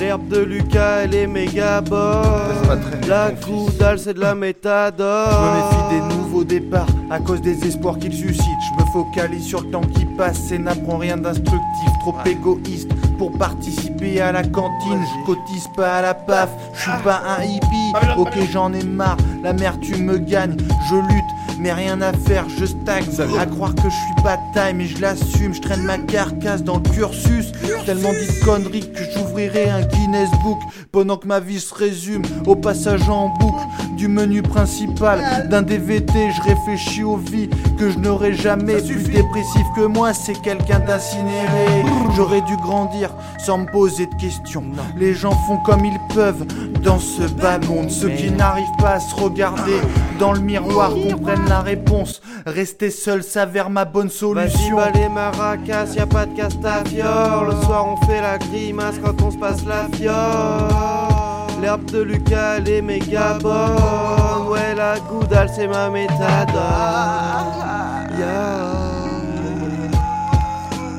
L'herbe de Lucas, elle est méga bonne. La coudale, c'est de la méthadone. Je me méfie des nouveaux départs à cause des espoirs qu'ils suscitent. Je me focalise sur le temps qui passe et n'apprends rien d'instructif. Trop égoïste pour participer à la cantine. Je cotise pas à la paf, je suis pas un hippie. Ok, j'en ai marre, la mère tu me gagnes. Je lutte mais rien à faire, je stagne. À croire que je suis pas taille, mais je l'assume. Je traîne ma carcasse dans le cursus. Tellement dit conneries que j'ouvrirai un Guinness Book pendant que ma vie se résume au passage en boucle du menu principal d'un DVT. Je réfléchis aux vies que je n'aurai jamais. Plus dépressif que moi, c'est quelqu'un d'incinéré. J'aurais dû grandir sans me poser de questions. Les gens font comme ils peuvent dans ce bas monde. Ceux qui n'arrivent pas à se regarder dans le miroir comprennent la réponse. Rester seul s'avère ma bonne solution. Vas-y, les maracas, y a pas de castafiore. Le soir, on fait la grimace quand on se passe la fiole. L'herbe de Lucas, elle est méga bonne. Ouais, la goudale, c'est ma méthadone. Yeah.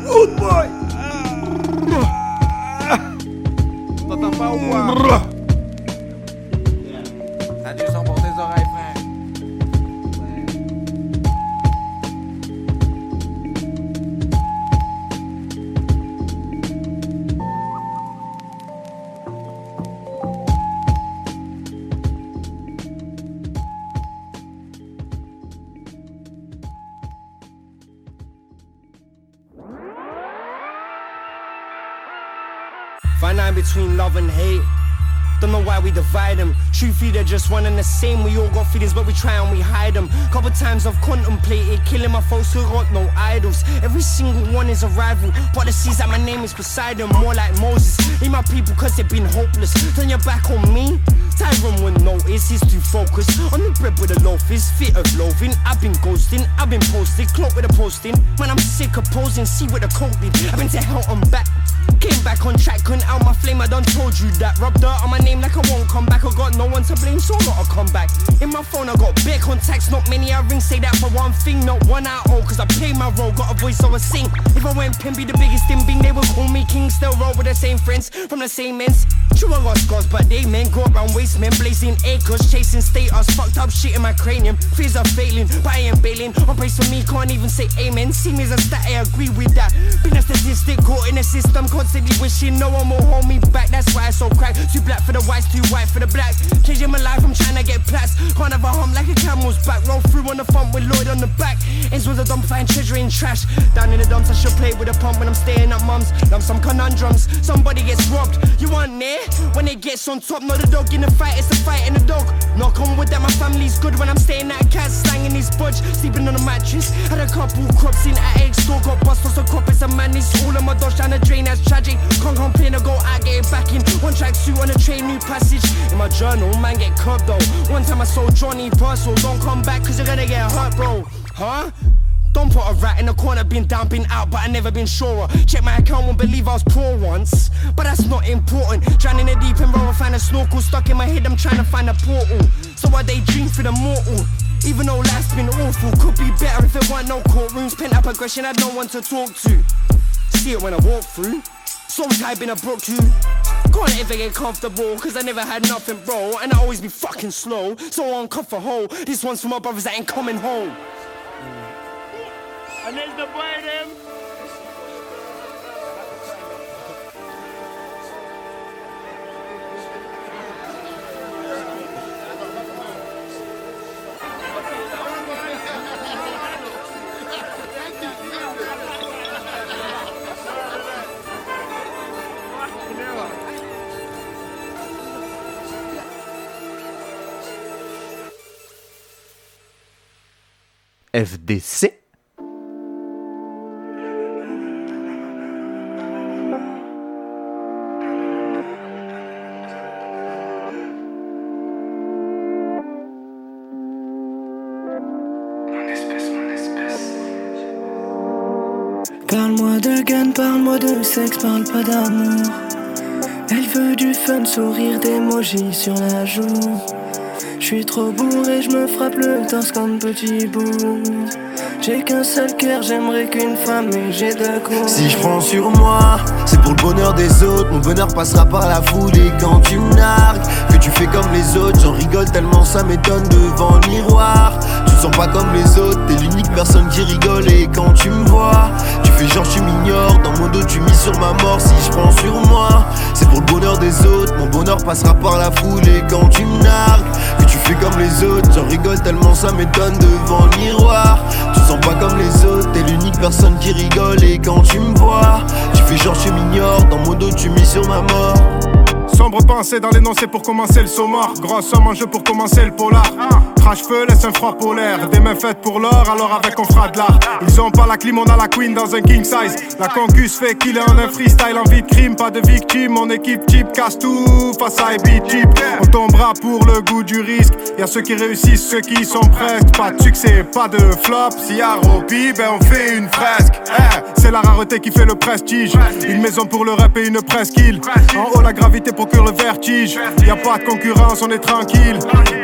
Good boy! T'entends line between love and hate. Don't know why we divide them. Truthfully, they're just one and the same. We all got feelings, but we try and we hide them. Couple times I've contemplated killing my folks who got no idols. Every single one is a rival. But the sees that my name is beside them, more like Moses. Leave my people cause they've been hopeless. Turn your back on me. Tyrone won't notice he's too focused on the bread with a loaf is fit of loathing. I've been ghosting, I've been posted, cloak with a posting. Man, I'm sick of posing, see what the coke did. I've been to hell, I'm back. Came back on track, couldn't out my flame, I done told you that. Rub dirt on my name like I won't come back. I got no one to blame, so I gotta come back. In my phone, I got bare contacts, not many I ring. Say that for one thing, not one out all, cause I play my role. Got a voice, so I sing. If I went pin, be the biggest in Bing, they would call me king. Still roll with the same friends from the same ends. True, I got scars, but they men go around waste men, blazing acres, chasing status, fucked up shit in my cranium. Fears are failing, but I ain't bailing. On praise for me, can't even say amen. See me as a stat, I agree with that. Been a statistic, caught in the system, wishing no one will hold me back. That's why I so crack. Too black for the whites, too white for the black. Changing my life, I'm trying to get plats. Can't have a hum like a camel's back. Roll through on the front with Lloyd on the back. Ends with a dump, find treasure in trash. Down in the dumps, I should play with a pump when I'm staying at mum's. Lump some conundrums. Somebody gets robbed. You want there? When it gets on top, not the dog in the fight, it's the fight in the dog. Knock on wood that my family's good when I'm staying at a cat, slanging his budge. Sleeping on a mattress. Had a couple crops in attic store, got bust for some crop. It's a man, it's all on my dodge down the drain, that's Can't complain, I go out, get it back in. One track suit on a train, new passage. In my journal, man, get curbed though. One time I sold Johnny Purcell, don't come back, cause you're gonna get hurt, bro. Huh? Don't put a rat in the corner, been down, been out, but I never been surer. Check my account, won't believe I was poor once. But that's not important. Drowning in the deep end, rather find a snorkel stuck in my head, I'm trying to find a portal. So I daydream for the mortal. Even though life's been awful, could be better if it weren't no courtrooms. Pent up aggression, had no one to talk to. See it when I walk through. So tight been a brook too. Can't ever get comfortable, cause I never had nothing, bro. And I always be fucking slow, so cuff a hole. This one's for my brothers that ain't coming home. And there's the boy them. FDC. Parle-moi de gun, parle-moi de sexe, parle pas d'amour. Elle veut du fun, sourire d'émoji sur la joue. Je suis trop bourré, je me frappe le torse comme petit bout. J'ai qu'un seul cœur, j'aimerais qu'une femme et j'ai coups. Si je prends sur moi, c'est pour le bonheur des autres. Mon bonheur passera par la foule et quand tu me nargues, que tu fais comme les autres, j'en rigole tellement ça m'étonne devant le miroir. Tu te sens pas comme les autres, t'es l'unique personne qui rigole et quand tu me vois, tu fais genre tu m'ignores. Dans mon dos, tu mises sur ma mort. Si je prends sur moi, c'est pour le bonheur des autres. Mon bonheur passera par la foule et quand tu me nargues, fais comme les autres, j'en rigole tellement ça m'étonne devant le miroir. Tu sens pas comme les autres, t'es l'unique personne qui rigole et quand tu me vois, tu fais genre tu m'ignores, dans mon dos tu mises sur ma mort. Sombre pensée dans l'énoncé pour commencer le saumon. Grosse somme en jeu pour commencer le polar. Crash feu laisse un froid polaire. Des mains faites pour l'or, alors avec on fera de l'art. Ils ont pas la clim, on a la queen dans un king size. La concus fait qu'il est en un freestyle, envie de crime, pas de victime. Mon équipe type casse tout face à Jeep. On tombera pour le goût du risque. Y a ceux qui réussissent, ceux qui sont presque. Pas de succès, pas de flop. S'il y a Roby, ben on fait une fresque. Eh, c'est la rareté qui fait le prestige. Une maison pour le rap et une presqu'île. En haut, la gravité procure le vertige. Y a pas de concurrence, on est tranquille.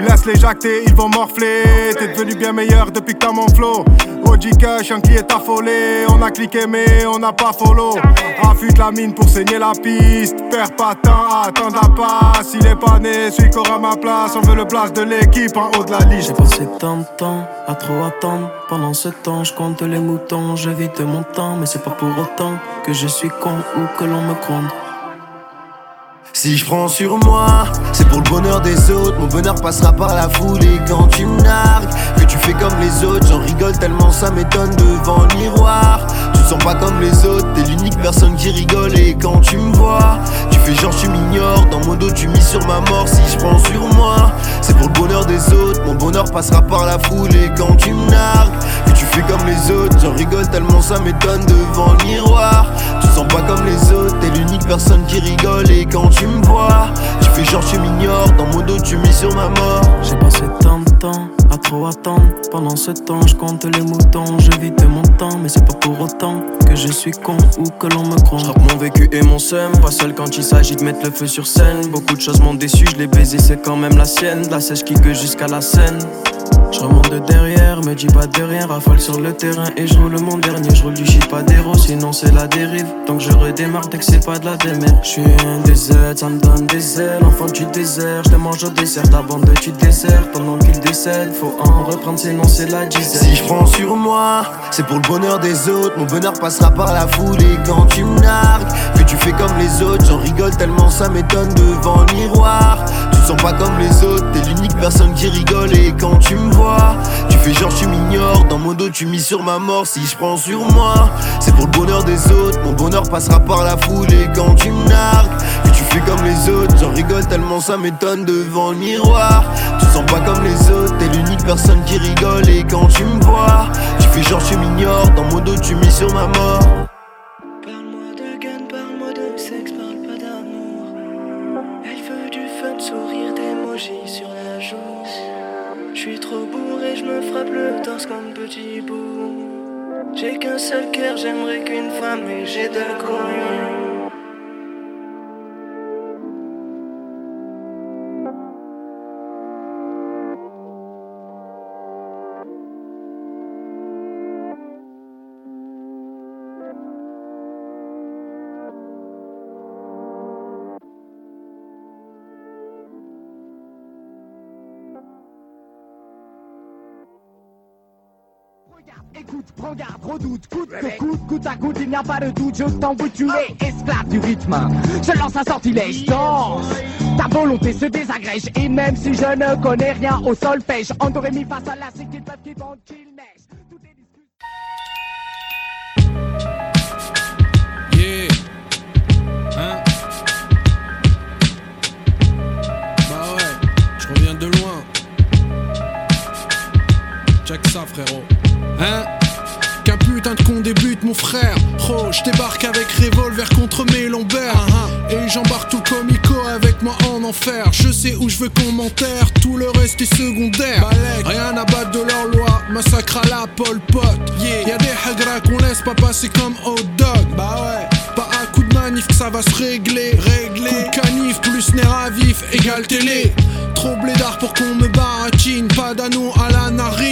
Laisse les jacter, ils vont morfler. T'es devenu bien meilleur depuis que t'as mon flow. OG Kush, un qui est affolé. On a cliqué, mais on n'a pas follow. Affûte la mine pour saigner la piste. Perds pas temps, attends la passe. Il est pas né, celui qui aura ma place. On veut le place de l'équipe en haut de la liste. J'ai passé tant de temps à trop attendre. Pendant ce temps, je compte les moutons. Je vis de mon temps, mais c'est pas pour autant que je suis con ou que l'on me compte. Si je prends sur moi, c'est pour le bonheur des autres. Mon bonheur passera par la foule et quand tu me nargues, que tu fais comme les autres, j'en rigole tellement ça m'étonne devant le miroir. Tu te sens pas comme les autres, t'es l'unique personne qui rigole et quand tu me vois, tu fais genre tu m'ignores. Dans mon dos, tu mises sur ma mort. Si je prends sur moi, c'est pour le bonheur des autres. Mon bonheur passera par la foule et quand tu me nargues, fais comme les autres, j'en rigole tellement ça m'étonne devant le miroir. Tu sens pas comme les autres, t'es l'unique personne qui rigole et quand tu me vois, tu fais genre tu m'ignores. Dans mon dos, tu mises sur ma mort. J'ai passé tant de temps à trop attendre. Pendant ce temps, je compte les moutons. Je vis de mon temps, mais c'est pas pour autant que je suis con ou que l'on me croit. J'rappe mon vécu et mon seum, pas seul quand il s'agit de mettre le feu sur scène. Beaucoup de choses m'ont déçu, je l'ai baisé, c'est quand même la sienne. De la sèche qui que jusqu'à la scène. Je remonte de derrière, me dis pas de rien, rafale sur le terrain et je roule mon dernier, je roule du shit pas sinon c'est la dérive. Donc je redémarre dès que c'est pas de la démerde. Je suis un aides, ça me donne des ailes, enfant du désert, je te mange au dessert, ta bande tu dessert pendant qu'il décède, faut en reprendre sinon c'est la dizaine. Si je prends sur moi, c'est pour le bonheur des autres. Mon bonheur passera par la foule et quand tu me nargues, que tu fais comme les autres, j'en rigole tellement ça m'étonne devant le miroir. Tu sens pas comme les autres, t'es l'unique personne qui rigole et quand tu me vois, tu fais genre tu m'ignores. Dans mon dos, tu mises sur ma mort. Si je prends sur moi, c'est pour le bonheur des autres. Mon bonheur passera par la foule et quand tu me nargues, que tu fais comme les autres, j'en rigole tellement ça m'étonne devant le miroir. Tu sens pas comme les autres, t'es l'unique personne qui rigole et quand tu me vois, tu fais genre tu m'ignores. Dans mon dos, tu mises sur ma mort. Torse comme petit bout. J'ai qu'un seul cœur, j'aimerais qu'une femme, mais j'ai deux couilles. Garde, redoute, coûte que coûte, coûte à coûte, il n'y a pas de doute, je t'envoie tuer, esclave du rythme. Je lance un sortilège, danse. Ta volonté se désagrège, et même si je ne connais rien au solfège, en doré mi face à la c'est qu'ils peuvent, qu'ils vendent, qu'ils neigent. Tout est Yeah. Hein? Bah ouais, je reviens de loin. Check ça, frérot. Hein? Putain débute, mon frère. Oh, je débarque avec revolver contre mes lombaires. Et j'embarque tout le comico avec moi en enfer. Je sais où je veux qu'on m'enterre, tout le reste est secondaire. Rien à battre de leur loi, massacre à la Pol Pot. Yeah. Y'a des hagras qu'on laisse pas passer comme hot dog. Bah ouais, pas à coup de manif que ça va se régler. Régler. Coup de canif plus nerf à vif égale télé. Trop blédard pour qu'on me baratine. Pas d'anneau à la narine.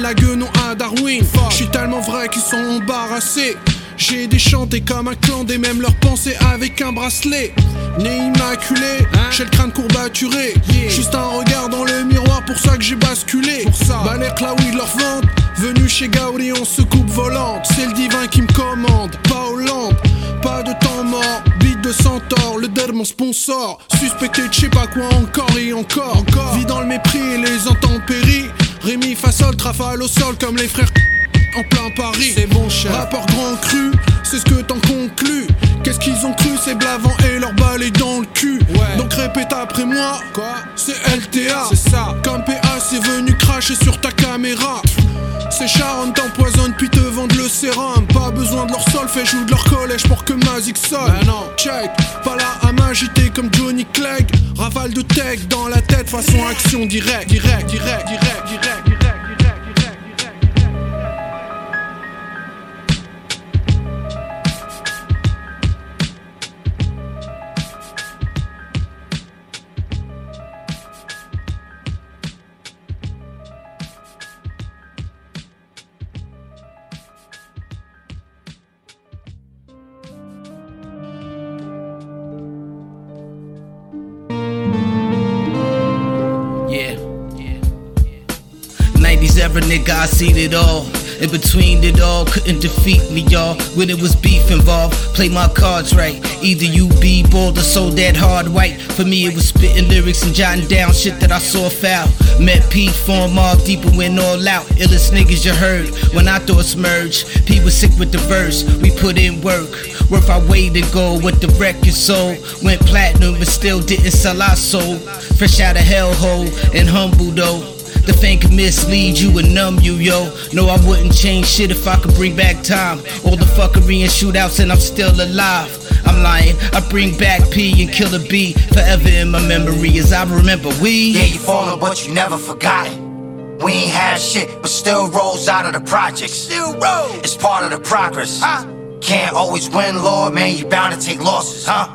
La gueule non à Darwin. Je suis tellement vrai qu'ils sont embarrassés. J'ai déchanté comme un clan des mêmes leurs pensées avec un bracelet. Né immaculé, j'ai le crâne courbaturé. Juste un regard dans le miroir, pour ça que j'ai basculé. Pour ça, Balek là où ils leur vendent. Venu chez Gauri en soucoupe volante. C'est le divin qui me commande, pas Hollande. Pas de temps mort, beat de centaure, le dead mon sponsor. Suspecté de je sais pas quoi encore et encore. encore. Vis dans le mépris et les intempéries. Rémi Fassol, trafale au sol comme les frères en plein Paris. C'est bon, cher. Rapport grand cru, c'est ce que t'en conclus. Qu'est-ce ce qu'ils ont cru, c'est blavant et leur balai dans le cul. Donc répète après moi, quoi? C'est LTA, c'est ça. Comme PA, c'est venu cracher sur ta caméra. Ces Sharon t'empoisonnent puis te vendent le sérum Pas besoin de leur solfège ou de leur collège pour que Mazik sonne Bah non, check, pas là à m'agiter comme Johnny Clegg Rafale de tech dans la tête façon action direct, direct, direct, direct, direct, 90s era nigga, I seen it all. In between it all, couldn't defeat me, y'all. When it was beef involved, play my cards right. Either you be bold or so that hard white. For me, it was spitting lyrics and jotting down shit that I saw foul. Met Pete, form mob deep and went all out. Illest niggas you heard when I thoughts merged. P was sick with the verse, we put in work. Worth our way to go with the record sold. Went platinum, but still didn't sell our soul. Fresh out of hellhole and humble though. The fame can mislead you and numb you, yo. No, I wouldn't change shit if I could bring back time. All the fuckery and shootouts, and I'm still alive. I'm lying, I bring back P and Killer B forever in my memory as I remember we. Yeah, you fallen, but you never forgotten. We ain't had shit, but still rose out of the projects. Still rose. It's part of the progress. Huh? Can't always win, Lord, man. You bound to take losses, huh?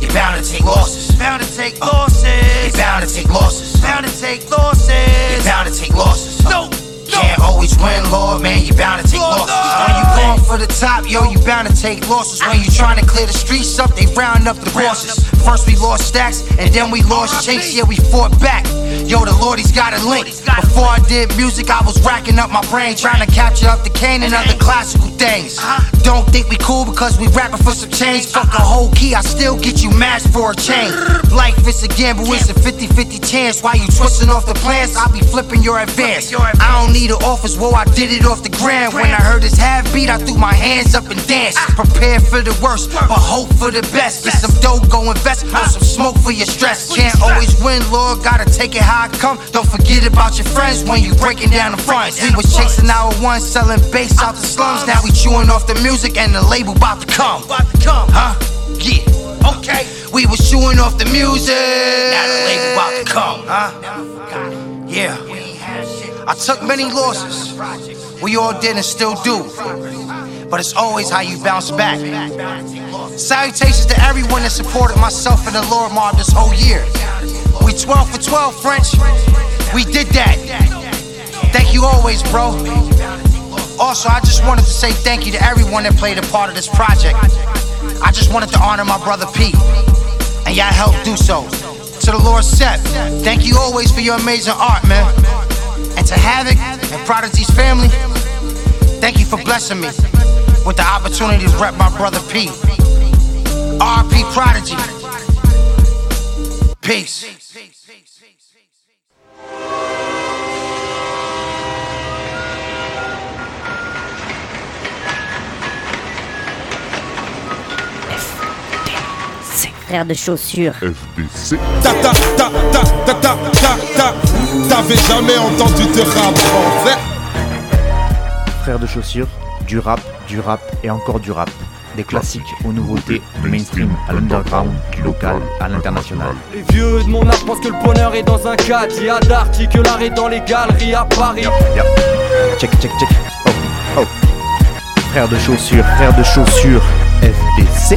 You bound to take losses. Bound to take losses. You bound to take losses. Bound to take losses. You bound to take losses. No. Can't always win, Lord, man. You bound to take losses. When you going for the top, yo, you bound to take losses. When you trying to clear the streets up, they round up the bosses. First we lost stacks, and then we lost chase. Yeah, we fought back. Yo, the Lord, he's got a link. Before I did music, I was racking up my brain, trying to capture up the cane and other classical things. Don't think we cool because we rapping for some change. Fuck a whole key, I still get you mashed for a chain. Life is a gamble, it's a 50 50 chance. Why you twisting off the plans, I'll be flipping your advance. I don't need an office, whoa, I did it off the ground. When I heard this half beat, I threw my hands up and danced. Ah. Prepare for the worst, but hope for the best. Get some dough, go invest, or ah. some smoke for your stress. Can't always win, Lord, gotta take it how I come. Don't forget about your friends when you breaking down the fronts. We was chasing our one, selling bass out the slums. Now we chewing off the music and the label about to come. Huh? Yeah. Okay. We was chewing off the music. Now the label about to come. Huh? Yeah. I took many losses. We all did and still do. But it's always how you bounce back. Salutations to everyone that supported myself and the Lord Mob this whole year. We 12 for 12, French. We did that. Thank you always, bro. Also, I just wanted to say thank you to everyone that played a part of this project. I just wanted to honor my brother Pete, and y'all helped do so. To the Lord Sep, thank you always for your amazing art, man. And to Havoc and Prodigy's family, thank you for blessing me with the opportunity to rep my brother Pete. RP Prodigy. Peace. Frère de chaussures. FDC. Ta ta ta ta ta ta ta ta. T'avais jamais entendu de rap français Frères de chaussures, du rap, du rap et encore du rap. Des classiques aux nouveautés, du mainstream à l'underground, du local à l'international. Les vieux de mon âge pensent que le bonheur est dans un cadre. Il y a d'arty que l'art est dans les galeries à Paris. Yep. Check, check, check. Oh, oh. Frères de chaussures, frères de chaussures, FDC.